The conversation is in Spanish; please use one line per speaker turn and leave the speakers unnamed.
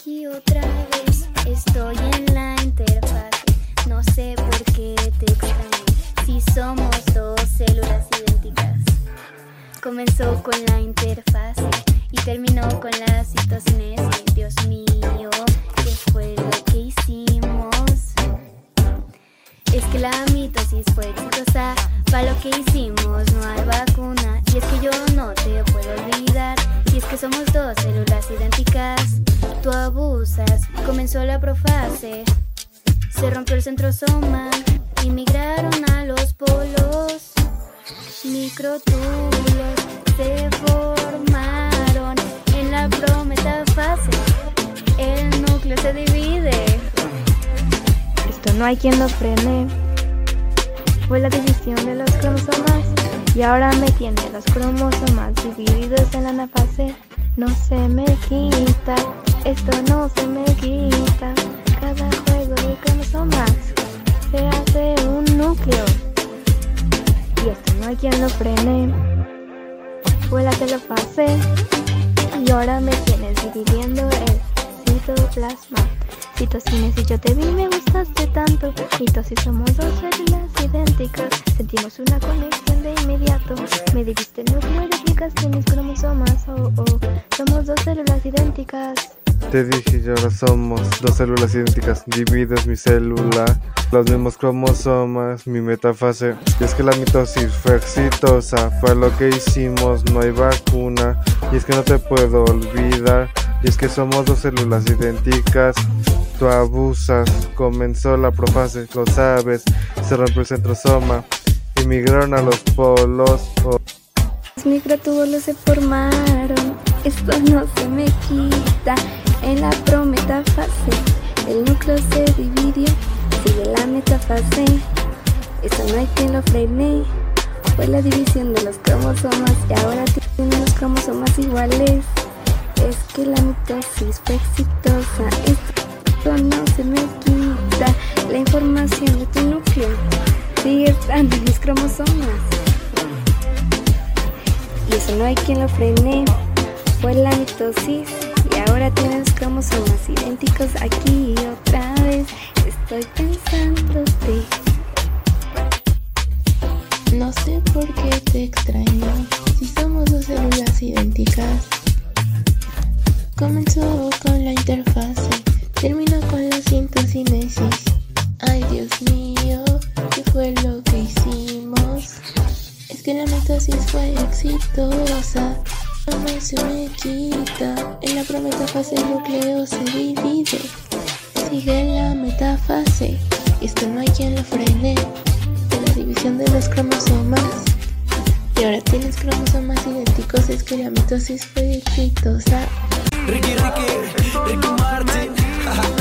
Aquí otra vez estoy en la interfaz. No sé por qué te extraño. Si somos dos células idénticas. Comenzó con la interfaz y terminó con la citocinesis. Dios mío, ¿qué fue lo que hicimos? Es que la mitosis fue exitosa. Para lo que hicimos no hay vacuna. Y es que yo no te puedo olvidar. Y es que somos dos células idénticas. Tú abusas. Comenzó la profase. Se rompió el centrosoma. Inmigraron a los polos. Microtúbulos se formaron en la prometafase. El núcleo se divide.
Esto no hay quien lo frene. Fue la división de los cromosomas y ahora me tiene los cromosomas divididos en la anafase. No se me quita, esto no se me quita. Cada juego de cromosomas se hace un núcleo y esto no hay quien lo frene. Fue la telofase y ahora me tienes dividiendo el citoplasma. Citocinesis, yo te vi, me gustaste tanto. Mitosis, somos dos células idénticas. Sentimos una conexión de inmediato. Me diviste el núcleo y mis cromosomas. Oh, oh, somos dos células idénticas.
Te dije y ahora somos dos células idénticas, divides mi célula, los mismos cromosomas, mi metafase. Y es que la mitosis fue exitosa, fue lo que hicimos, no hay vacuna. Y es que no te puedo olvidar, y es que somos dos células idénticas. Tú abusas, comenzó la profase, lo sabes, se rompió el centrosoma, emigraron a los polos. Oh.
Los microtúbulos se formaron. Esto no se me quita. En la prometafase, el núcleo se dividió. Sigue la metafase. Esto no hay quien lo frene. Fue la división de los cromosomas y ahora tienen los cromosomas iguales. Es que la mitosis fue exitosa. Esto no se me quita. La información de tu núcleo sigue estando en mis cromosomas. Y eso no hay quien lo frene. Fue la mitosis y ahora tienes cromosomas idénticos aquí otra vez. Estoy pensándote.
No sé por qué te extraño si somos dos células idénticas. Comenzó con la interfase, terminó con la sintocinesis. Ay Dios mío, ¿qué fue lo que hicimos? Es que la mitosis fue exitosa, no me se me quita. En la prometafase el núcleo se divide, sigue la metafase. Esto no hay quien lo frene, de la división de los cromosomas. Y ahora tienes cromosomas idénticos, es que la mitosis fue exitosa.
Ricky, Ricky, Ricky Martin.